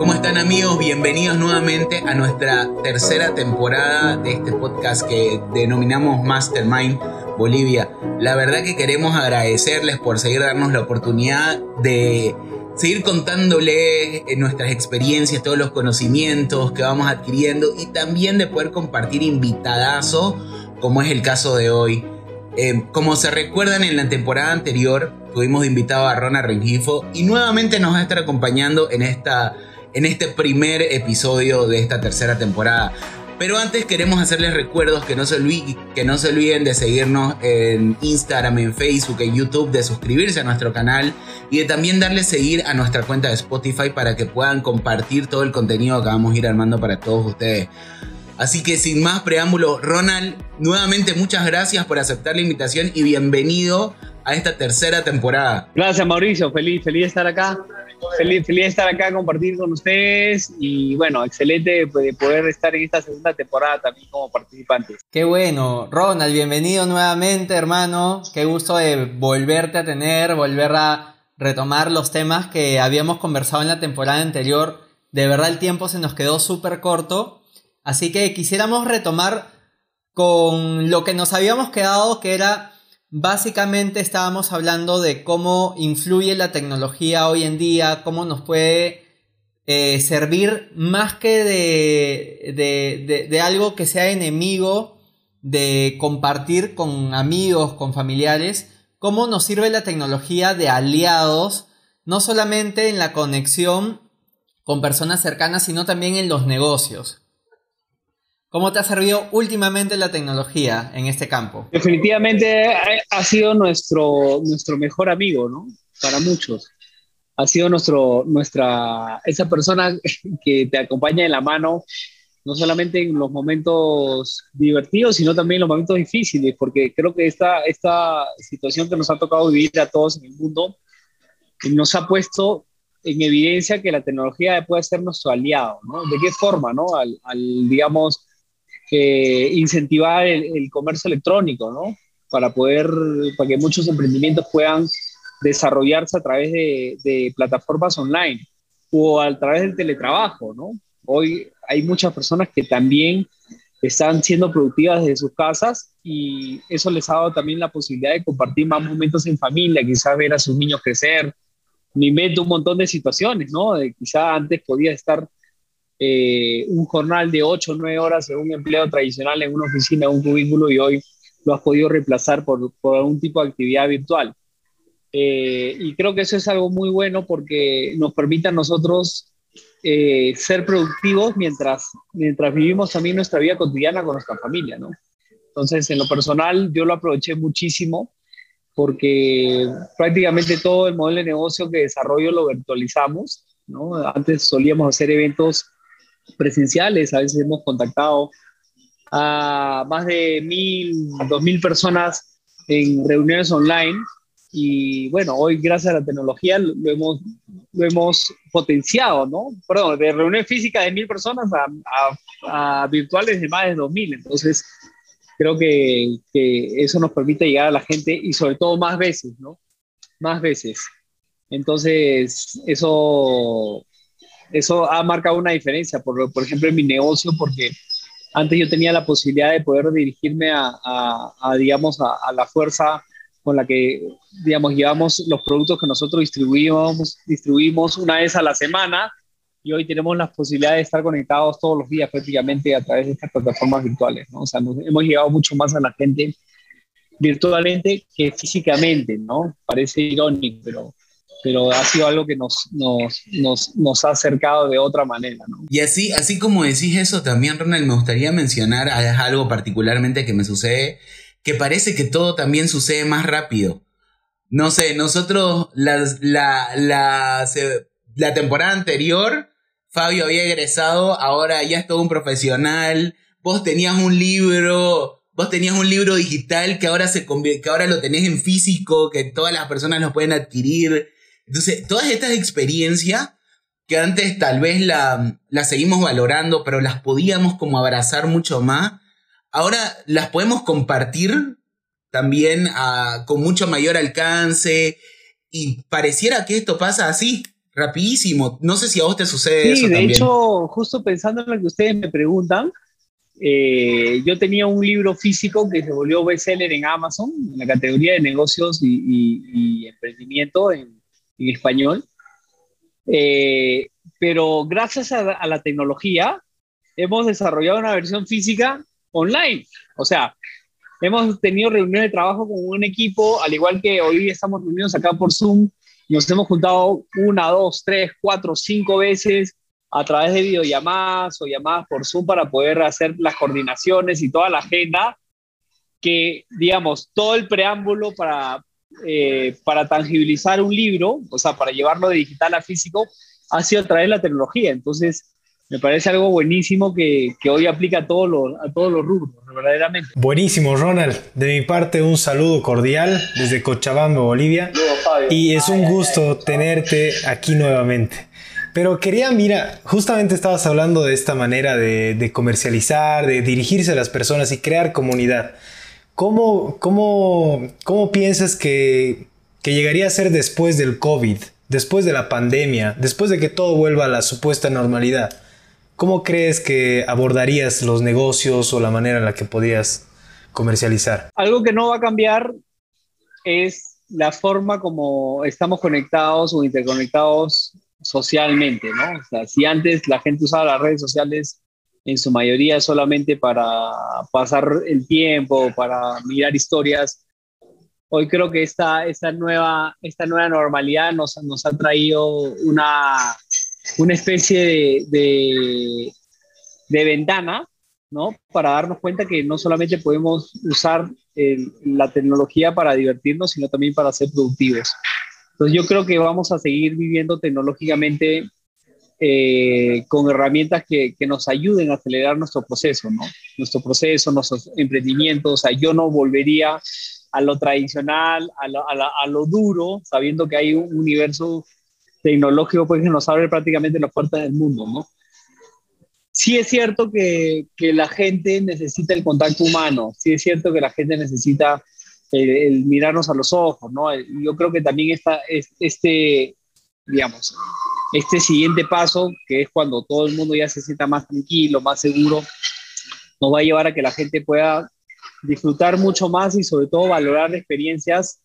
¿Cómo están amigos? Bienvenidos nuevamente a nuestra tercera temporada de este podcast que denominamos Mastermind Bolivia. La verdad que queremos agradecerles por seguir darnos la oportunidad de seguir contándoles nuestras experiencias, todos los conocimientos que vamos adquiriendo y también de poder compartir invitadazo como es el caso de hoy. Eh, como se recuerdan en la temporada anterior, tuvimos invitado a Rona Rengifo y nuevamente nos va a estar acompañando en, esta, en este primer episodio de esta tercera temporada. Pero antes queremos hacerles recuerdos que no, se olviden, de seguirnos en Instagram, en Facebook, en YouTube, de suscribirse a nuestro canal y de también darle seguir a nuestra cuenta de Spotify para que puedan compartir todo el contenido que vamos a ir armando para todos ustedes. Así que sin más preámbulo, Ronald, nuevamente muchas gracias por aceptar la invitación y bienvenido a esta tercera temporada. Gracias Mauricio, feliz, feliz de estar acá. Feliz, feliz de estar acá, compartir con ustedes. Y bueno, excelente de poder estar en esta segunda temporada también como participantes. Qué bueno, Ronald, bienvenido nuevamente hermano, qué gusto de volverte a tener, volver a retomar los temas que habíamos conversado en la temporada anterior. De verdad el tiempo se nos quedó súper corto. Así que quisiéramos retomar con lo que nos habíamos quedado, que era básicamente estábamos hablando de cómo influye la tecnología hoy en día, cómo nos puede eh, servir más que de, de algo que sea enemigo de compartir con amigos, con familiares, cómo nos sirve la tecnología de aliados, no solamente en la conexión con personas cercanas, sino también en los negocios. ¿Cómo te ha servido últimamente la tecnología en este campo? Definitivamente ha sido nuestro, nuestro mejor amigo, ¿no? Para muchos. Ha sido nuestro, nuestra, esa persona que te acompaña en la mano, no solamente en los momentos divertidos, sino también en los momentos difíciles, porque creo que esta, esta situación que nos ha tocado vivir a todos en el mundo nos ha puesto en evidencia que la tecnología puede ser nuestro aliado, ¿no? ¿De qué forma, no? al digamos, incentivar el, comercio electrónico, ¿no? Para poder, para que muchos emprendimientos puedan desarrollarse a través de, plataformas online o a través del teletrabajo, ¿no? Hoy hay muchas personas que también están siendo productivas desde sus casas y eso les ha dado también la posibilidad de compartir más momentos en familia, quizás ver a sus niños crecer, me invento un montón de situaciones, ¿no? De quizás antes podía estar eh, un jornal de 8 o 9 horas en un empleo tradicional en una oficina, un cubículo y hoy lo has podido reemplazar por, por algún tipo de actividad virtual. Eh, y creo que eso es algo muy bueno porque nos permite a nosotros eh, ser productivos mientras, mientras vivimos también nuestra vida cotidiana con nuestra familia, ¿no? Entonces, en lo personal, yo lo aproveché muchísimo porque prácticamente todo el modelo de negocio que desarrollo lo virtualizamos, ¿no? Antes solíamos hacer eventos presenciales, a veces hemos contactado a más de mil, dos mil personas en reuniones online y bueno, hoy gracias a la tecnología lo hemos, lo hemos potenciado, ¿no? Perdón, de reuniones físicas de mil personas a, virtuales de más de dos mil, entonces creo que, que eso nos permite llegar a la gente y sobre todo más veces, ¿no? Más veces. Entonces, eso eso ha marcado una diferencia, por, por ejemplo, en mi negocio, porque antes yo tenía la posibilidad de poder dirigirme a, a, digamos, a, la fuerza con la que, digamos, llevamos los productos que nosotros distribuimos, distribuimos una vez a la semana y hoy tenemos la posibilidad de estar conectados todos los días prácticamente a través de estas plataformas virtuales, ¿no? O sea, hemos llegado mucho más a la gente virtualmente que físicamente, ¿no? Parece irónico, pero pero ha sido algo que nos, nos, nos, nos, ha acercado de otra manera. ¿no? Y así, así como decís eso, también, Ronald, me gustaría mencionar algo particularmente que me sucede, que parece que todo también sucede más rápido. No sé, nosotros la, la, la, la temporada anterior, Fabio había egresado, ahora ya es todo un profesional, vos tenías un libro, vos tenías un libro digital que ahora, se que ahora lo tenés en físico, que todas las personas lo pueden adquirir. Entonces, todas estas experiencias que antes tal vez la, seguimos valorando, pero las podíamos como abrazar mucho más, ahora las podemos compartir también con mucho mayor alcance y pareciera que esto pasa así, rapidísimo. No sé si a vos te sucede sí, eso de hecho, justo pensando en lo que ustedes me preguntan, eh, yo tenía un libro físico que se volvió bestseller en Amazon, en la categoría de negocios y, emprendimiento en, español. Eh, pero gracias a, la tecnología hemos desarrollado una versión física online. O sea, hemos tenido reuniones de trabajo con un equipo, al igual que hoy estamos reunidos acá por Zoom, nos hemos juntado una, dos, tres, cuatro, cinco veces a través de videollamadas o llamadas por Zoom para poder hacer las coordinaciones y toda la agenda, que, digamos, todo el preámbulo para, eh, para tangibilizar un libro, o sea, para llevarlo de digital a físico, ha sido a través de la tecnología. Entonces, me parece algo buenísimo que, que hoy aplica a todos, los, a todos los rubros, verdaderamente. Buenísimo, Ronald. De mi parte, un saludo cordial desde Cochabamba, Bolivia. Y es un gusto tenerte aquí nuevamente. Pero quería, mira, justamente estabas hablando de esta manera de, comercializar, de dirigirse a las personas y crear comunidad. ¿Cómo, cómo, cómo piensas que, que llegaría a ser después del COVID, después de la pandemia, después de que todo vuelva a la supuesta normalidad? ¿Cómo crees que abordarías los negocios o la manera en la que podías comercializar? Algo que no va a cambiar es la forma como estamos conectados o interconectados socialmente, ¿no? O sea, si antes la gente usaba las redes sociales en su mayoría solamente para pasar el tiempo, para mirar historias, hoy creo que esta, nueva, normalidad nos, ha traído una, especie de, ventana, ¿no? Para darnos cuenta que no solamente podemos usar la tecnología para divertirnos, sino también para ser productivos. Entonces yo creo que vamos a seguir viviendo tecnológicamente eh, con herramientas que, que, nos ayuden a acelerar nuestro proceso, ¿no? Nuestro proceso, nuestros emprendimientos. O sea, yo no volvería a lo tradicional, a lo, a, lo duro, sabiendo que hay un universo tecnológico pues, que nos abre prácticamente las puertas del mundo, ¿no? Sí es cierto que, que la gente necesita el contacto humano, sí es cierto que la gente necesita el, mirarnos a los ojos, ¿no? Yo creo que también está este, digamos, este siguiente paso, que es cuando todo el mundo ya se sienta más tranquilo, más seguro, nos va a llevar a que la gente pueda disfrutar mucho más y sobre todo valorar experiencias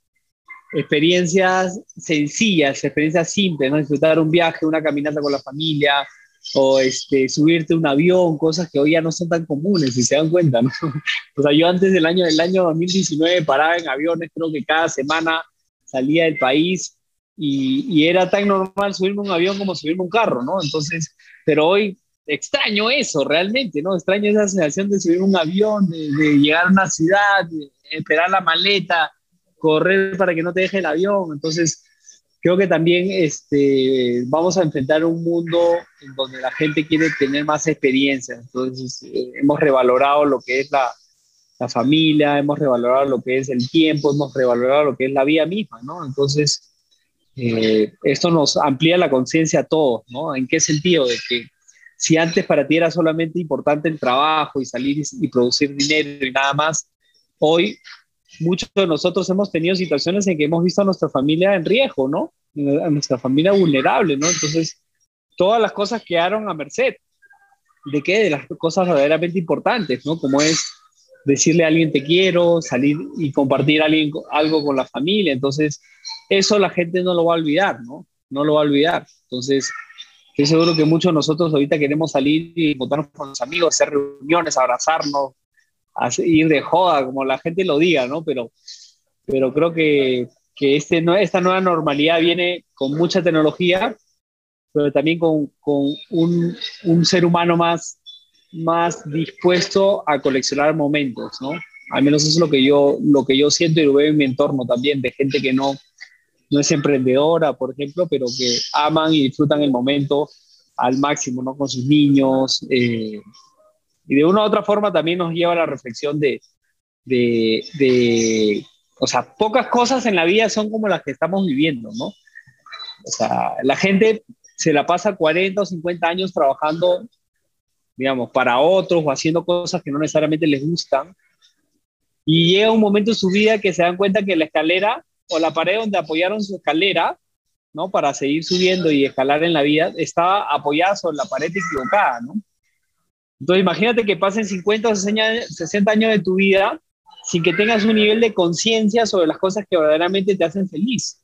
experiencias sencillas, experiencias simples, ¿no? Disfrutar un viaje, una caminata con la familia, o este, subirte un avión, cosas que hoy ya no son tan comunes, si se dan cuenta, ¿no? O sea, yo antes del año, del año 2019 paraba en aviones, creo que cada semana salía del país y, era tan normal subirme un avión como subirme un carro, ¿no? Entonces, pero hoy extraño eso realmente, ¿no? Extraño esa sensación de subir un avión, de, llegar a una ciudad, de esperar la maleta, correr para que no te deje el avión. Entonces, creo que también este, vamos a enfrentar un mundo en donde la gente quiere tener más experiencia. Entonces, eh, hemos revalorado lo que es la, la, familia, hemos revalorado lo que es el tiempo, hemos revalorado lo que es la vida misma, ¿no? Entonces, eh, esto nos amplía la conciencia a todos, ¿no? ¿En qué sentido? De que si antes para ti era solamente importante el trabajo y salir y, y producir dinero y nada más, hoy muchos de nosotros hemos tenido situaciones en que hemos visto a nuestra familia en riesgo, ¿no? A nuestra familia vulnerable, ¿no? Entonces, todas las cosas quedaron a merced. ¿De qué? De las cosas verdaderamente importantes, ¿no? Como es decirle a alguien te quiero, salir y compartir alguien, algo con la familia. Entonces, eso la gente no lo va a olvidar, ¿no? No lo va a olvidar. Entonces, estoy seguro que muchos de nosotros ahorita queremos salir y encontrarnos con los amigos, hacer reuniones, abrazarnos, ir de joda, como la gente lo diga, ¿no? Pero, pero creo que, que este, esta nueva normalidad viene con mucha tecnología, pero también con, con un, un, ser humano más, más dispuesto a coleccionar momentos, ¿no? Al menos eso es lo que yo, lo que yo siento y lo veo en mi entorno también, de gente que no, no es emprendedora, por ejemplo, pero que aman y disfrutan el momento al máximo, ¿no? Con sus niños, eh, y de una u otra forma también nos lleva a la reflexión de, de, de, o sea, pocas cosas en la vida son como las que estamos viviendo, ¿no? O sea, la gente se la pasa 40 o 50 años trabajando, digamos, para otros o haciendo cosas que no necesariamente les gustan. Y llega un momento en su vida que se dan cuenta que la escalera o la pared donde apoyaron su escalera ¿no? Para seguir subiendo y escalar en la vida, estaba apoyada sobre la pared equivocada, ¿no? Entonces imagínate que pasen 50 o 60 años de tu vida sin que tengas un nivel de conciencia sobre las cosas que verdaderamente te hacen feliz.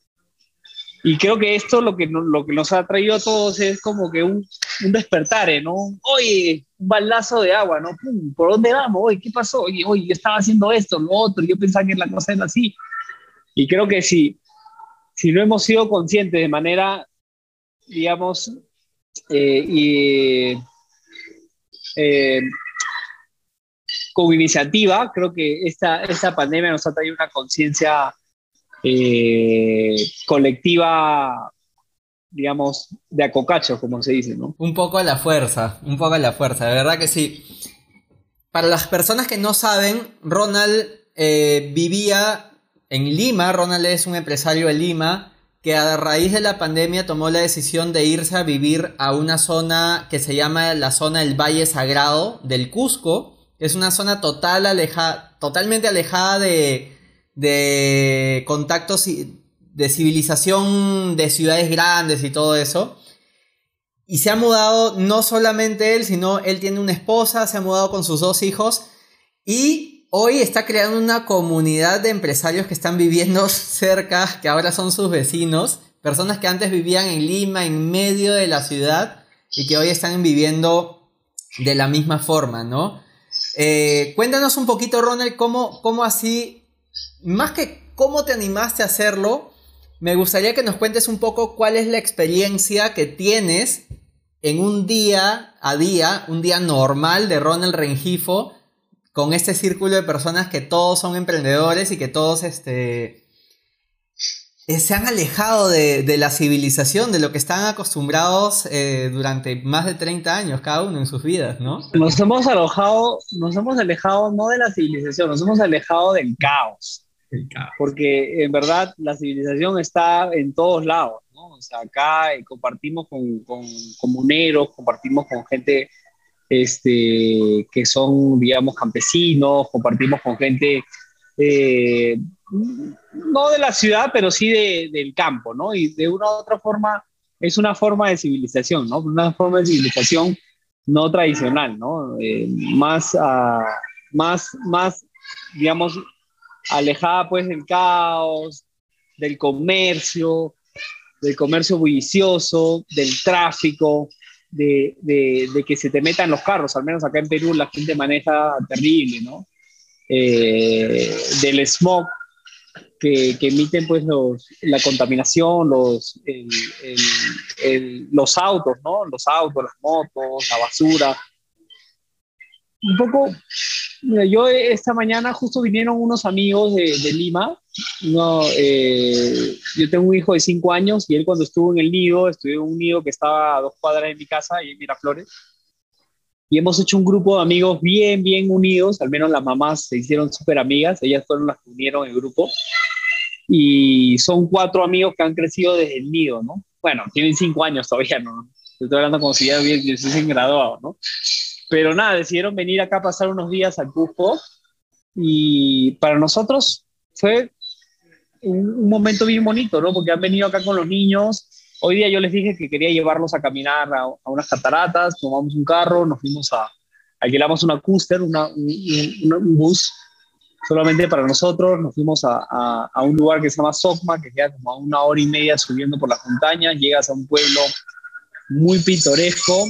Y creo que esto lo que, lo que nos ha traído a todos es como que un, un despertar, ¿no? Oye, un balazo de agua, ¿no? ¿Por dónde vamos? Oye, ¿qué pasó? Oye, oye, yo estaba haciendo esto, lo otro, yo pensaba que la cosa era así. Y creo que si, si no hemos sido conscientes de manera, digamos, eh, eh, con iniciativa, creo que esta, esta pandemia nos ha traído una conciencia eh, colectiva, digamos, de acocacho, como se dice, ¿no? Un poco a la fuerza, un poco a la fuerza, de verdad que sí. Para las personas que no saben, Ronald eh, vivía en Lima, Ronald es un empresario de Lima, que a raíz de la pandemia tomó la decisión de irse a vivir a una zona que se llama la zona del Valle Sagrado del Cusco, es una zona total aleja, totalmente alejada de, de contactos de civilización de ciudades grandes y todo eso. Y se ha mudado no solamente él, sino él tiene una esposa, se ha mudado con sus dos hijos y hoy está creando una comunidad de empresarios que están viviendo cerca, que ahora son sus vecinos, personas que antes vivían en Lima, en medio de la ciudad y que hoy están viviendo de la misma forma, ¿no? Eh, cuéntanos un poquito, Ronald, cómo, cómo así más que cómo te animaste a hacerlo, me gustaría que nos cuentes un poco cuál es la experiencia que tienes en un día a día, un día normal de Ronald Rengifo, con este círculo de personas que todos son emprendedores y que todos este, se han alejado de, la civilización, de lo que están acostumbrados eh, durante más de 30 años cada uno en sus vidas, ¿no? Nos hemos alejado, nos hemos alejado no de la civilización, nos hemos alejado del caos. Porque en verdad la civilización está en todos lados, ¿no? O sea, acá eh, compartimos con, con comuneros, compartimos con gente este, que son, digamos, campesinos, compartimos con gente, eh, no de la ciudad, pero sí de, del campo, ¿no? Y de una u otra forma es una forma de civilización, ¿no? Una forma de civilización no tradicional, ¿no? Eh, más, uh, más, más, digamos, alejada pues del caos, del comercio, del comercio bullicioso, del tráfico, de, que se te metan los carros, al menos acá en Perú la gente maneja terrible, ¿no? Eh, del smog que, emiten pues los, la contaminación, los, los autos, ¿no? Los autos, las motos, la basura. Un poco yo esta mañana justo vinieron unos amigos de, Lima. No, eh, yo tengo un hijo de cinco años y él cuando estuvo en el nido, estuvo en un nido que estaba a dos cuadras de mi casa y en Miraflores. Y hemos hecho un grupo de amigos bien, bien unidos. Al menos las mamás se hicieron súper amigas. Ellas fueron las que unieron el grupo. Y son cuatro amigos que han crecido desde el nido, ¿no? Bueno, tienen cinco años todavía, ¿no? Estoy hablando como si ya hubiesen graduado, ¿no? Pero nada, decidieron venir acá a pasar unos días al Cusco y para nosotros fue un, momento bien bonito, ¿no? Porque han venido acá con los niños. Hoy día yo les dije que quería llevarlos a caminar a, unas cataratas, tomamos un carro, nos fuimos a, alquilamos una cúster, una, un, bus solamente para nosotros, nos fuimos a, a, un lugar que se llama Socma, que queda como a una hora y media subiendo por las montañas, llegas a un pueblo muy pintoresco,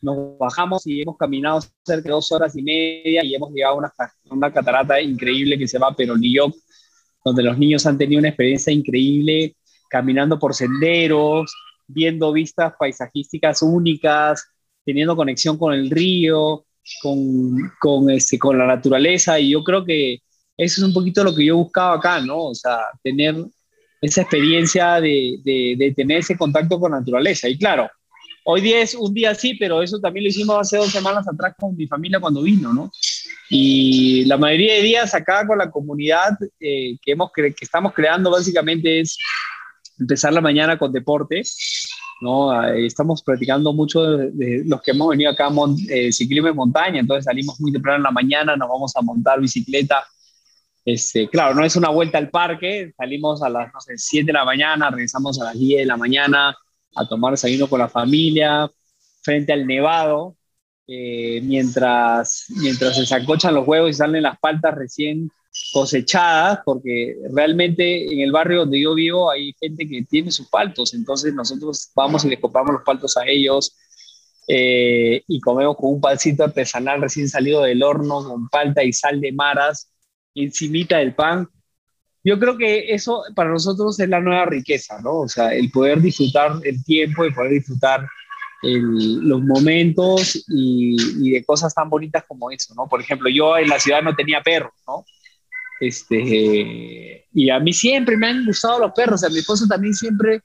nos bajamos y hemos caminado cerca de dos horas y media y hemos llegado a una, una catarata increíble que se llama Peronilloc, donde los niños han tenido una experiencia increíble caminando por senderos, viendo vistas paisajísticas únicas, teniendo conexión con el río, con, con, este, con la naturaleza y yo creo que eso es un poquito lo que yo buscaba acá, ¿no? O sea, tener esa experiencia de, de, de tener ese contacto con la naturaleza. Y claro, Hoy día es un día así, pero eso también lo hicimos hace dos semanas atrás con mi familia cuando vino, ¿no? Y la mayoría de días acá con la comunidad eh, que, hemos que estamos creando básicamente es empezar la mañana con deporte, ¿no? Eh, estamos practicando mucho de, los que hemos venido acá eh, ciclismo en montaña, entonces salimos muy temprano en la mañana, nos vamos a montar bicicleta Este, claro, no es una vuelta al parque, salimos a las no sé, 7 de la mañana, regresamos a las 10 de la mañana a tomar desayuno con la familia, frente al nevado, eh, mientras, mientras se sacochan los huevos y salen las paltas recién cosechadas, porque realmente en el barrio donde yo vivo hay gente que tiene sus paltos, entonces nosotros vamos y les compramos los paltos a ellos eh, y comemos con un pancito artesanal recién salido del horno con palta y sal de maras encimita del pan. Yo creo que eso para nosotros es la nueva riqueza, ¿no? O sea, el poder disfrutar el tiempo, el poder disfrutar los momentos y, y, de cosas tan bonitas como eso, ¿no? Por ejemplo, yo en la ciudad no tenía perros, ¿no? Este, y a mí siempre me han gustado los perros, a mi esposo también siempre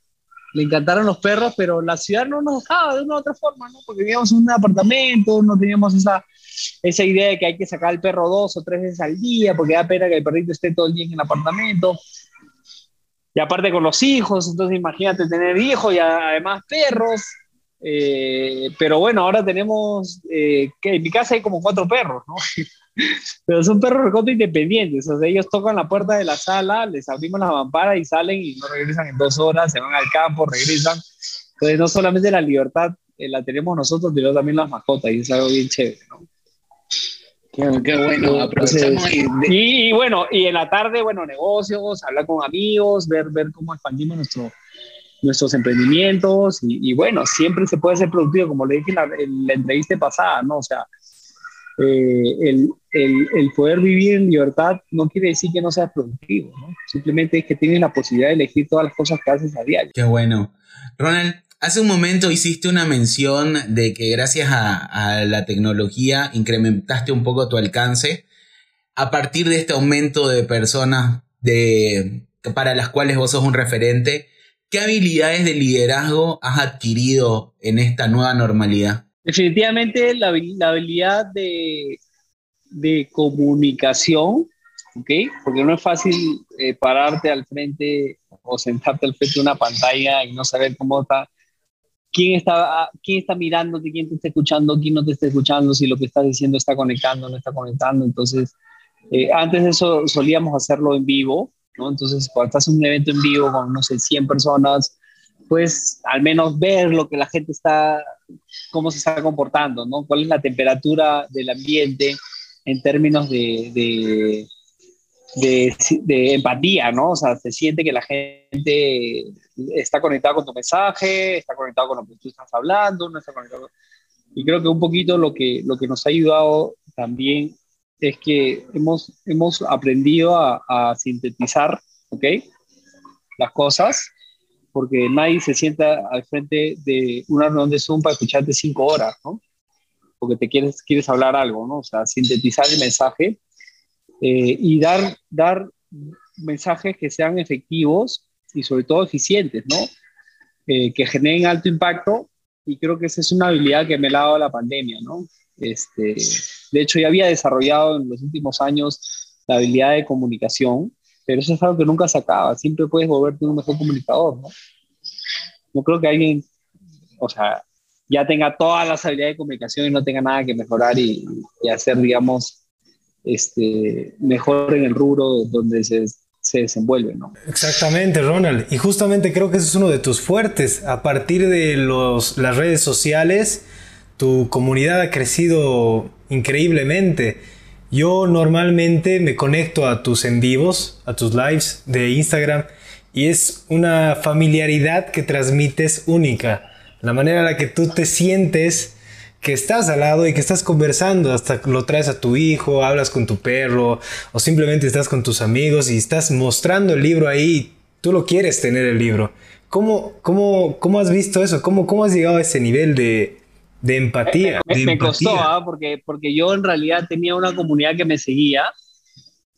le encantaron los perros, pero la ciudad no nos dejaba de una u otra forma, ¿no? Porque vivíamos en un apartamento, no teníamos esa, esa idea de que hay que sacar al perro dos o tres veces al día, porque da pena que el perrito esté todo el día en el apartamento. Y aparte con los hijos, entonces imagínate tener hijos y además perros. Eh, pero bueno, ahora tenemos, eh, que en mi casa hay como cuatro perros, ¿no? Pero son perros recontra independientes. O sea, ellos tocan la puerta de la sala, les abrimos la mampara y salen y no regresan en dos horas, se van al campo, regresan. Entonces, no solamente la libertad eh, la tenemos nosotros, sino también las mascotas y es algo bien chévere, ¿no? Qué, bueno, aprovechamos y, y, bueno, y en la tarde, bueno, negocios, hablar con amigos, ver, ver cómo expandimos nuestro, nuestros emprendimientos y, bueno, siempre se puede ser productivo, como le dije en la, en la entrevista pasada, ¿no? O sea, eh, el, el, el, poder vivir en libertad no quiere decir que no seas productivo, ¿no? Simplemente es que tienes la posibilidad de elegir todas las cosas que haces a diario. Qué bueno. Ronald, hace un momento hiciste una mención de que gracias a, a la tecnología incrementaste un poco tu alcance. A partir de este aumento de personas de, para las cuales vos sos un referente, ¿qué habilidades de liderazgo has adquirido en esta nueva normalidad? Definitivamente la, habilidad de, de, comunicación, ¿ok? Porque no es fácil eh, pararte al frente o sentarte al frente de una pantalla y no saber cómo está, quién está, quién está mirándote, quién te está escuchando, quién no te está escuchando, si lo que estás diciendo está conectando, no está conectando. Entonces, eh, antes de eso solíamos hacerlo en vivo, ¿no? Entonces, cuando estás en un evento en vivo con, no sé, 100 personas, pues al menos ver lo que la gente está, cómo se está comportando, ¿no? ¿Cuál es la temperatura del ambiente en términos de, de, de, empatía, ¿no? O sea, se siente que la gente está conectada con tu mensaje, está conectada con lo que tú estás hablando, no está conectado. Y creo que un poquito lo que, lo que nos ha ayudado también es que hemos, hemos aprendido a, sintetizar, ¿ok? Las cosas porque nadie se sienta al frente de una reunión de Zoom para escucharte cinco horas, ¿no? Porque te quieres, quieres hablar algo, ¿no? O sea, sintetizar el mensaje eh, y dar, dar mensajes que sean efectivos y sobre todo eficientes, ¿no? Eh, que generen alto impacto y creo que esa es una habilidad que me ha dado la pandemia, ¿no? Este, de hecho, ya había desarrollado en los últimos años la habilidad de comunicación, pero eso es algo que nunca se acaba, siempre puedes volverte un mejor comunicador, ¿no? Creo que alguien, o sea, ya tenga todas las habilidades de comunicación y no tenga nada que mejorar y, hacer, digamos, este, mejor en el rubro donde se, se desenvuelve, ¿no? Exactamente, Ronald. Y justamente creo que ese es uno de tus fuertes. A partir de los, las redes sociales, tu comunidad ha crecido increíblemente. Yo normalmente me conecto a tus en vivos, a tus lives de Instagram y es una familiaridad que transmites única. La manera en la que tú te sientes que estás al lado y que estás conversando, hasta lo traes a tu hijo, hablas con tu perro o simplemente estás con tus amigos y estás mostrando el libro ahí, tú lo quieres tener el libro. ¿Cómo, cómo, cómo has visto eso? ¿Cómo, ¿Cómo has llegado a ese nivel de, de empatía. Me, costó, ¿ah? porque, porque yo en realidad tenía una comunidad que me seguía,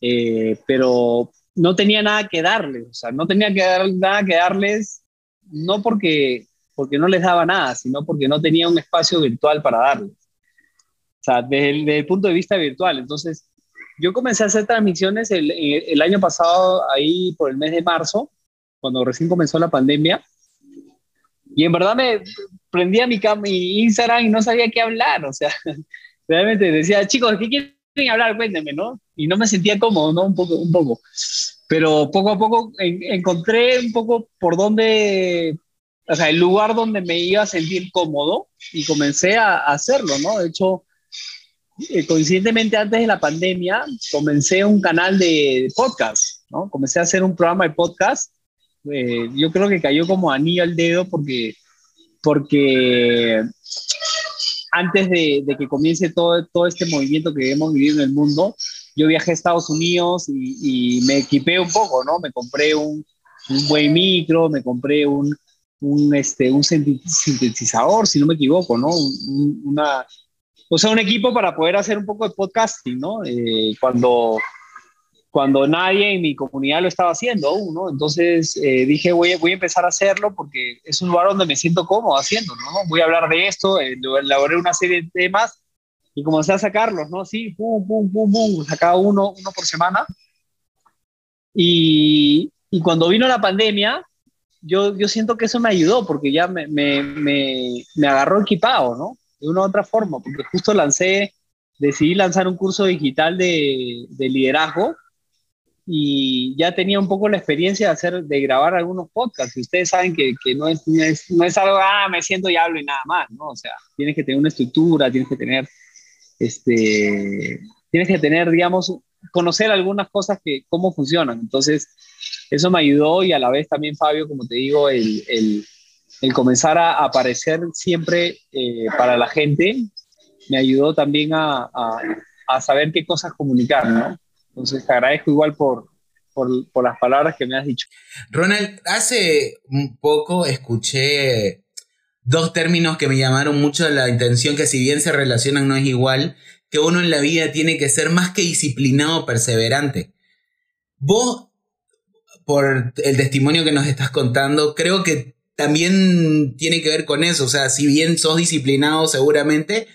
eh, pero no tenía nada que darles, o sea, no tenía que dar, nada que darles, no porque, porque no les daba nada, sino porque no tenía un espacio virtual para darles. O sea, desde el, punto de vista virtual. Entonces, yo comencé a hacer transmisiones el, el año pasado, ahí por el mes de marzo, cuando recién comenzó la pandemia, y en verdad me prendía mi, mi Instagram y no sabía qué hablar. O sea, realmente decía, chicos, ¿qué quieren hablar, cuénteme, ¿no? Y no me sentía cómodo, ¿no? Un poco, un poco. Pero poco a poco encontré un poco por dónde, o sea, el lugar donde me iba a sentir cómodo y comencé a, hacerlo, ¿no? De hecho, eh, coincidentemente antes de la pandemia, comencé un canal de podcast, ¿no? Comencé a hacer un programa de podcast. Eh, yo creo que cayó como anillo al dedo porque, porque antes de, que comience todo, todo este movimiento que hemos vivido en el mundo, yo viajé a Estados Unidos y, me equipé un poco, ¿no? Me compré un, buen micro, me compré un, un, este, un sintetizador, si no me equivoco, ¿no? una, o sea, un equipo para poder hacer un poco de podcasting, ¿no? Eh, cuando, cuando nadie en mi comunidad lo estaba haciendo aún, ¿no? Entonces eh, dije, voy, voy a empezar a hacerlo porque es un lugar donde me siento cómodo haciéndolo, ¿no? Voy a hablar de esto, eh, elaboré una serie de temas y comencé a sacarlos, ¿no? Sí, pum, pum, pum, pum, sacaba uno, uno por semana. Y, y cuando vino la pandemia, yo, yo siento que eso me ayudó porque ya me, me, me, me agarró equipado, ¿no? De una u otra forma, porque justo lancé, decidí lanzar un curso digital de, de liderazgo y ya tenía un poco la experiencia de hacer, de grabar algunos podcasts. Y ustedes saben que, que no, es, no, es, no, es, algo, ah, me siento y hablo y nada más, ¿no? O sea, tienes que tener una estructura, tienes que tener, este, tienes que tener, digamos, conocer algunas cosas que, cómo funcionan. Entonces, eso me ayudó y a la vez también, Fabio, como te digo, el, el, el comenzar a aparecer siempre eh, para la gente me ayudó también a, a, a saber qué cosas comunicar, ¿no? Entonces te agradezco igual por, por, las palabras que me has dicho. Ronald, hace un poco escuché dos términos que me llamaron mucho la intención, que si bien se relacionan no es igual, que uno en la vida tiene que ser más que disciplinado, perseverante. Vos, por el testimonio que nos estás contando, creo que también tiene que ver con eso. O sea, si bien sos disciplinado seguramente,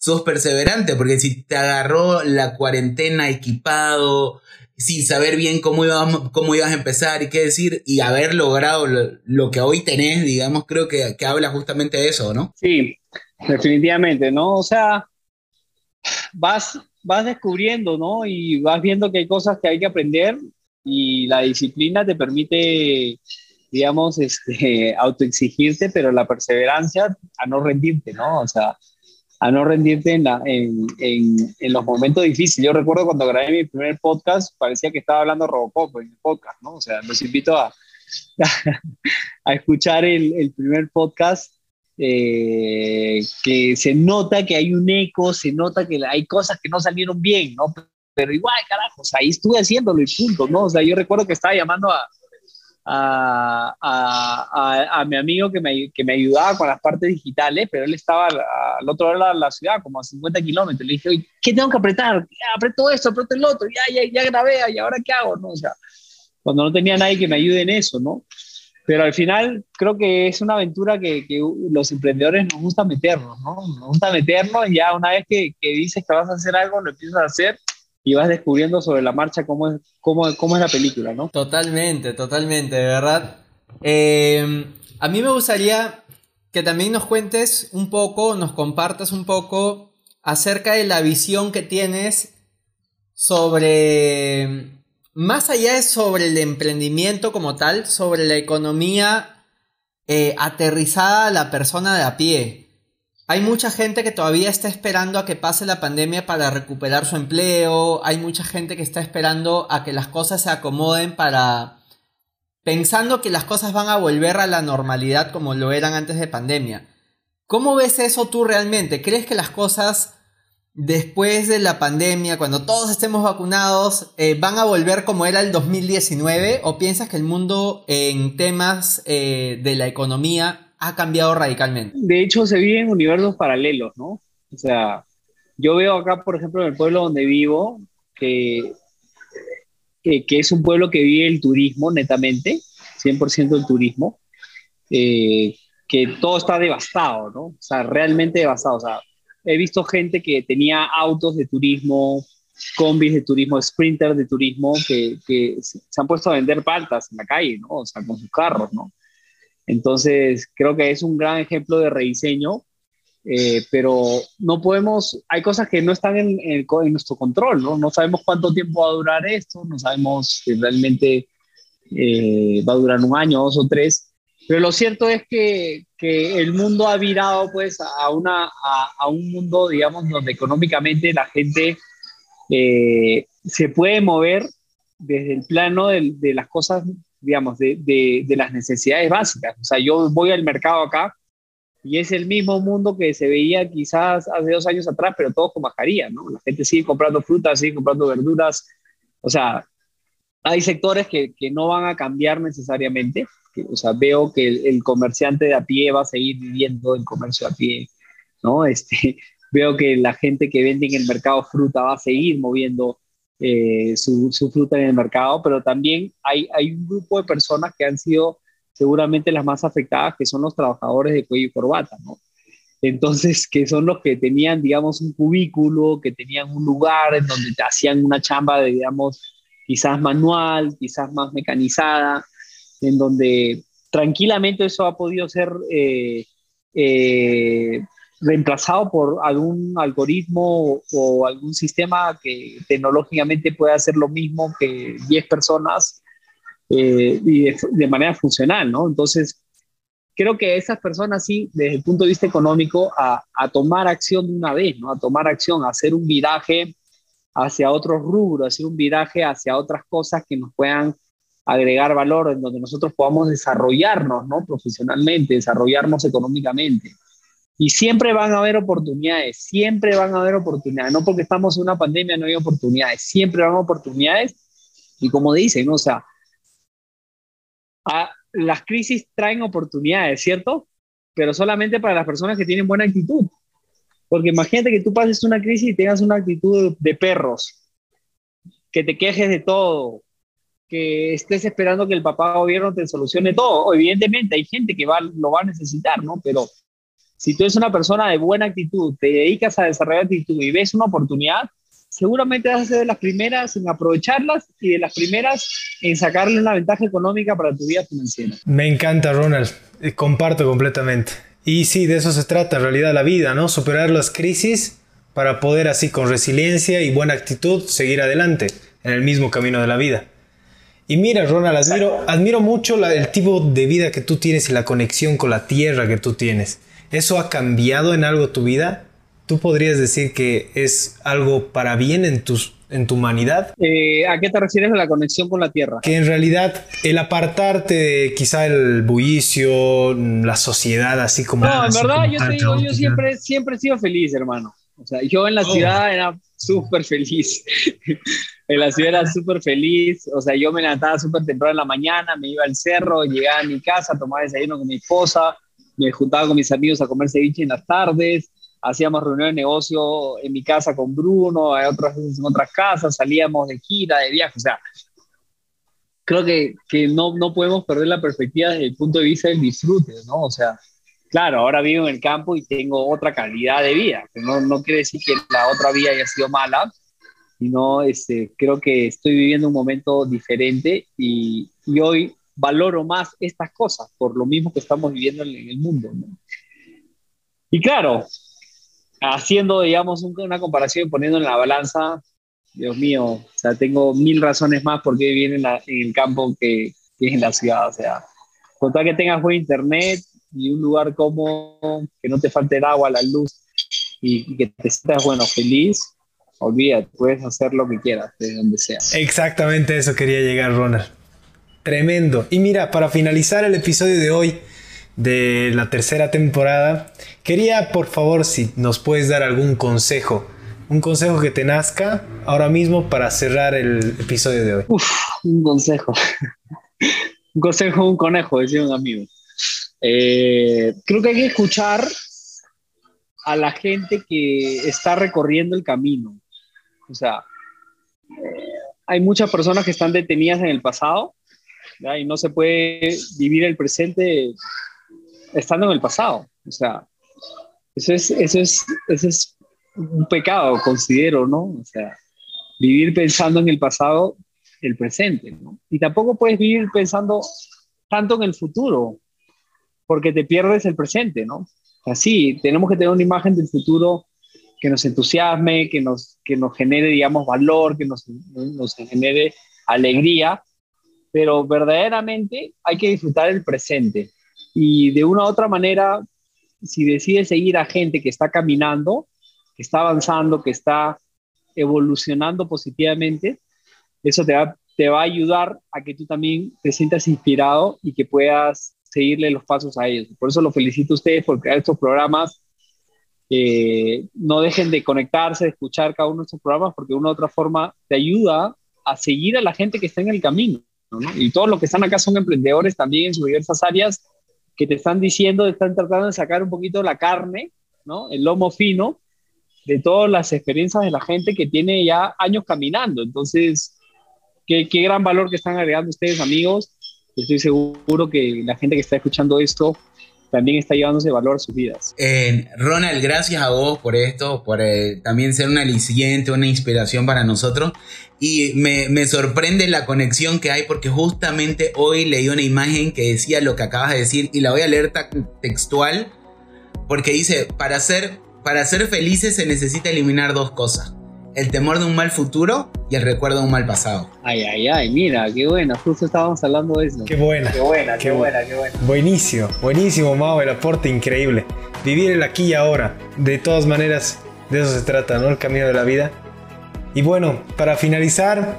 sos perseverante, porque si te agarró la cuarentena equipado, sin saber bien cómo ibas, cómo ibas a empezar y qué decir, y haber logrado lo, que hoy tenés, digamos, creo que, que, habla justamente de eso, ¿no? Sí, definitivamente, ¿no? O sea, vas, vas descubriendo, ¿no? Y vas viendo que hay cosas que hay que aprender y la disciplina te permite digamos, este, autoexigirte, pero la perseverancia a no rendirte, ¿no? O sea, a no rendirte en, la, en, en, en, los momentos difíciles. Yo recuerdo cuando grabé mi primer podcast, parecía que estaba hablando Robocop en el podcast, ¿no? O sea, los invito a, a escuchar el, el, primer podcast, eh, que se nota que hay un eco, se nota que hay cosas que no salieron bien, ¿no? Pero igual, carajo, o sea, ahí estuve haciéndolo y punto, ¿no? O sea, yo recuerdo que estaba llamando a, a, a, a, mi amigo que me, que me, ayudaba con las partes digitales, pero él estaba al, otro lado de la ciudad, como a 50 kilómetros. Le dije, ¿qué tengo que apretar? Aprieto esto, aprieto el otro, ya, ya, ya grabé, ¿y ahora qué hago? ¿no? O sea, cuando no tenía nadie que me ayude en eso, ¿no? Pero al final creo que es una aventura que, que los emprendedores nos gusta meternos, ¿no? Nos gusta meternos y ya una vez que, que dices que vas a hacer algo, lo empiezas a hacer y vas descubriendo sobre la marcha cómo es, cómo, cómo es la película, ¿no? Totalmente, totalmente, de verdad. Eh, a mí me gustaría que también nos cuentes un poco, nos compartas un poco acerca de la visión que tienes sobre, más allá de sobre el emprendimiento como tal, sobre la economía eh, aterrizada a la persona de a pie. Hay mucha gente que todavía está esperando a que pase la pandemia para recuperar su empleo. Hay mucha gente que está esperando a que las cosas se acomoden para... pensando que las cosas van a volver a la normalidad como lo eran antes de pandemia. ¿Cómo ves eso tú realmente? ¿Crees que las cosas después de la pandemia, cuando todos estemos vacunados, eh, van a volver como era el 2019? ¿O piensas que el mundo en temas eh, de la economía ha cambiado radicalmente. De hecho, se viven universos paralelos, ¿no? O sea, yo veo acá, por ejemplo, en el pueblo donde vivo, que, que, que es un pueblo que vive el turismo netamente, 100% el turismo, eh, que todo está devastado, ¿no? O sea, realmente devastado. O sea, he visto gente que tenía autos de turismo, combis de turismo, sprinters de turismo, que, que se han puesto a vender paltas en la calle, ¿no? O sea, con sus carros, ¿no? Entonces, creo que es un gran ejemplo de rediseño eh, pero no podemos, hay cosas que no están en, nuestro control, ¿no? No sabemos cuánto tiempo va a durar esto, no sabemos si realmente eh, va a durar un año, dos o tres, pero lo cierto es que, el mundo ha virado pues a, un mundo, digamos, donde económicamente la gente eh, se puede mover desde el plano de las cosas, digamos, de, de, de las necesidades básicas. O sea, yo voy al mercado acá y es el mismo mundo que se veía quizás hace dos años atrás, pero todos con mascarilla, ¿no? La gente sigue comprando frutas, sigue comprando verduras. O sea, hay sectores que, que no van a cambiar necesariamente. O sea, veo que el, el, comerciante de a pie va a seguir viviendo en comercio a pie, ¿no? Este, veo que la gente que vende en el mercado fruta va a seguir moviendo eh, su, fruta en el mercado, pero también hay, hay un grupo de personas que han sido seguramente las más afectadas, que son los trabajadores de cuello y corbata, ¿no? Entonces, que son los que tenían, digamos, un cubículo, que tenían un lugar en donde te hacían una chamba, de, digamos, quizás manual, quizás más mecanizada, en donde tranquilamente eso ha podido ser eh, eh, reemplazado por algún algoritmo o, algún sistema que tecnológicamente pueda hacer lo mismo que 10 personas eh, y de, manera funcional, ¿no? Entonces, creo que esas personas sí, desde el punto de vista económico, a, a, tomar acción de una vez, ¿no? A tomar acción, a hacer un viraje hacia otros rubros, hacer un viraje hacia otras cosas que nos puedan agregar valor, en donde nosotros podamos desarrollarnos, ¿no? Profesionalmente, desarrollarnos económicamente. Y siempre van a haber oportunidades, siempre van a haber oportunidades. No porque estamos en una pandemia no hay oportunidades, siempre van oportunidades. Y como dicen, o sea, a, las crisis traen oportunidades, ¿cierto? Pero solamente para las personas que tienen buena actitud. Porque imagínate que tú pases una crisis y tengas una actitud de perros, que te quejes de todo, que estés esperando que el papá gobierno te solucione todo. Evidentemente hay gente que va, lo va a necesitar, ¿no? Pero si tú eres una persona de buena actitud, te dedicas a desarrollar actitud y ves una oportunidad, seguramente vas a ser de las primeras en aprovecharlas y de las primeras en sacarle una ventaja económica para tu vida financiera. Me encanta, Ronald. Comparto completamente. Y sí, de eso se trata en realidad la vida, ¿no? Superar las crisis para poder así con resiliencia y buena actitud seguir adelante en el mismo camino de la vida. Y mira, Ronald, admiro, admiro mucho la, el tipo de vida que tú tienes y la conexión con la tierra que tú tienes. ¿Eso ha cambiado en algo tu vida? ¿Tú podrías decir que es algo para bien en, tus, en tu humanidad? Eh, ¿A qué te refieres a la conexión con la tierra? Que en realidad el apartarte de quizá el bullicio, la sociedad, así como... No, en verdad yo te digo, yo siempre, siempre he sido feliz, hermano. O sea, yo en la oh. ciudad era súper feliz. en la ciudad era súper feliz. O sea, yo me levantaba súper temprano en la mañana, me iba al cerro, llegaba a mi casa, tomaba desayuno con mi esposa, me juntaba con mis amigos a comer ceviche en las tardes hacíamos reuniones de negocio en mi casa con Bruno, en otras veces en otras casas, salíamos de gira, de viaje, o sea, creo que, que no, no podemos perder la perspectiva desde el punto de vista del disfrute, ¿no? O sea, claro, ahora vivo en el campo y tengo otra calidad de vida, no, no quiere decir que la otra vida haya sido mala, sino este, creo que estoy viviendo un momento diferente y, y hoy valoro más estas cosas por lo mismo que estamos viviendo en, el mundo, ¿no? Y claro, haciendo, digamos, una comparación, poniendo en la balanza, Dios mío, o sea, tengo mil razones más por qué vivir en, la, en el campo que, que, en la ciudad. O sea, con tal que tengas buen internet y un lugar cómodo, que no te falte el agua, la luz y, y que te sientas, bueno, feliz, olvídate, puedes hacer lo que quieras, de donde sea. Exactamente eso quería llegar, Ronald. Tremendo. Y mira, para finalizar el episodio de hoy, de la tercera temporada. Quería, por favor, si nos puedes dar algún consejo, un consejo que te nazca ahora mismo para cerrar el episodio de hoy. Un consejo. un consejo, un conejo, decía un amigo. Eh, creo que hay que escuchar a la gente que está recorriendo el camino. O sea, eh, hay muchas personas que están detenidas en el pasado y no se puede vivir el presente estando en el pasado. O sea, eso es, eso es, eso es un pecado, considero, ¿no? O sea, vivir pensando en el pasado, el presente, ¿no? Y tampoco puedes vivir pensando tanto en el futuro, porque te pierdes el presente, ¿no? así, tenemos que tener una imagen del futuro que nos entusiasme, que nos, que nos genere, digamos, valor, que nos, nos genere alegría, pero verdaderamente hay que disfrutar el presente. Y de una u otra manera, si decides seguir a gente que está caminando, que está avanzando, que está evolucionando positivamente, eso te va, te va a ayudar a que tú también te sientas inspirado y que puedas seguirle los pasos a ellos. Por eso lo felicito a ustedes por crear estos programas. Eh, no dejen de conectarse, de escuchar cada uno de estos programas, porque de una u otra forma te ayuda a seguir a la gente que está en el camino. Y todos los que están acá son emprendedores también en sus diversas áreas que te están diciendo, están tratando de sacar un poquito la carne, ¿no? el lomo fino, de todas las experiencias de la gente que tiene ya años caminando. Entonces, qué, qué gran valor que están agregando ustedes, amigos. Estoy seguro que la gente que está escuchando esto también está llevándose valor a sus vidas. Eh, Ronald, gracias a vos por esto, por eh, también ser un aliciente, una inspiración para nosotros. Y me, me, sorprende la conexión que hay porque justamente hoy leí una imagen que decía lo que acabas de decir y la voy a leer textual porque dice, para ser, para ser felices se necesita eliminar dos cosas el temor de un mal futuro y el recuerdo de un mal pasado. Ay, ay, ay, mira, qué buena, justo estábamos hablando de eso. Qué buena. Qué buena, qué, buena, qué buena. Buenísimo, buenísimo, Mao, el aporte increíble. Vivir el aquí y ahora. De todas maneras, de eso se trata, ¿no? El camino de la vida. Y bueno, para finalizar,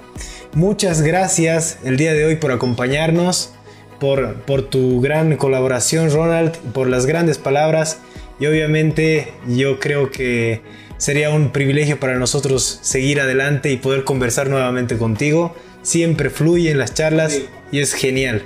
muchas gracias el día de hoy por acompañarnos, por, por tu gran colaboración, Ronald, por las grandes palabras. Y obviamente yo creo que Sería un privilegio para nosotros seguir adelante y poder conversar nuevamente contigo. Siempre fluye en las charlas y es genial.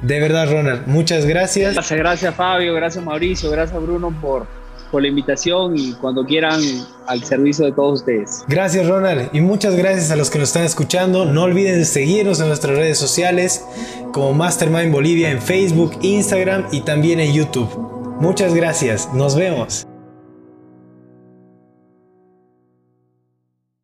De verdad, Ronald, muchas gracias. Gracias, gracias Fabio, gracias Mauricio, gracias Bruno por, por la invitación y cuando quieran al servicio de todos ustedes. Gracias Ronald y muchas gracias a los que nos están escuchando. No olviden seguirnos en nuestras redes sociales como Mastermind Bolivia en Facebook, Instagram y también en YouTube. Muchas gracias, nos vemos.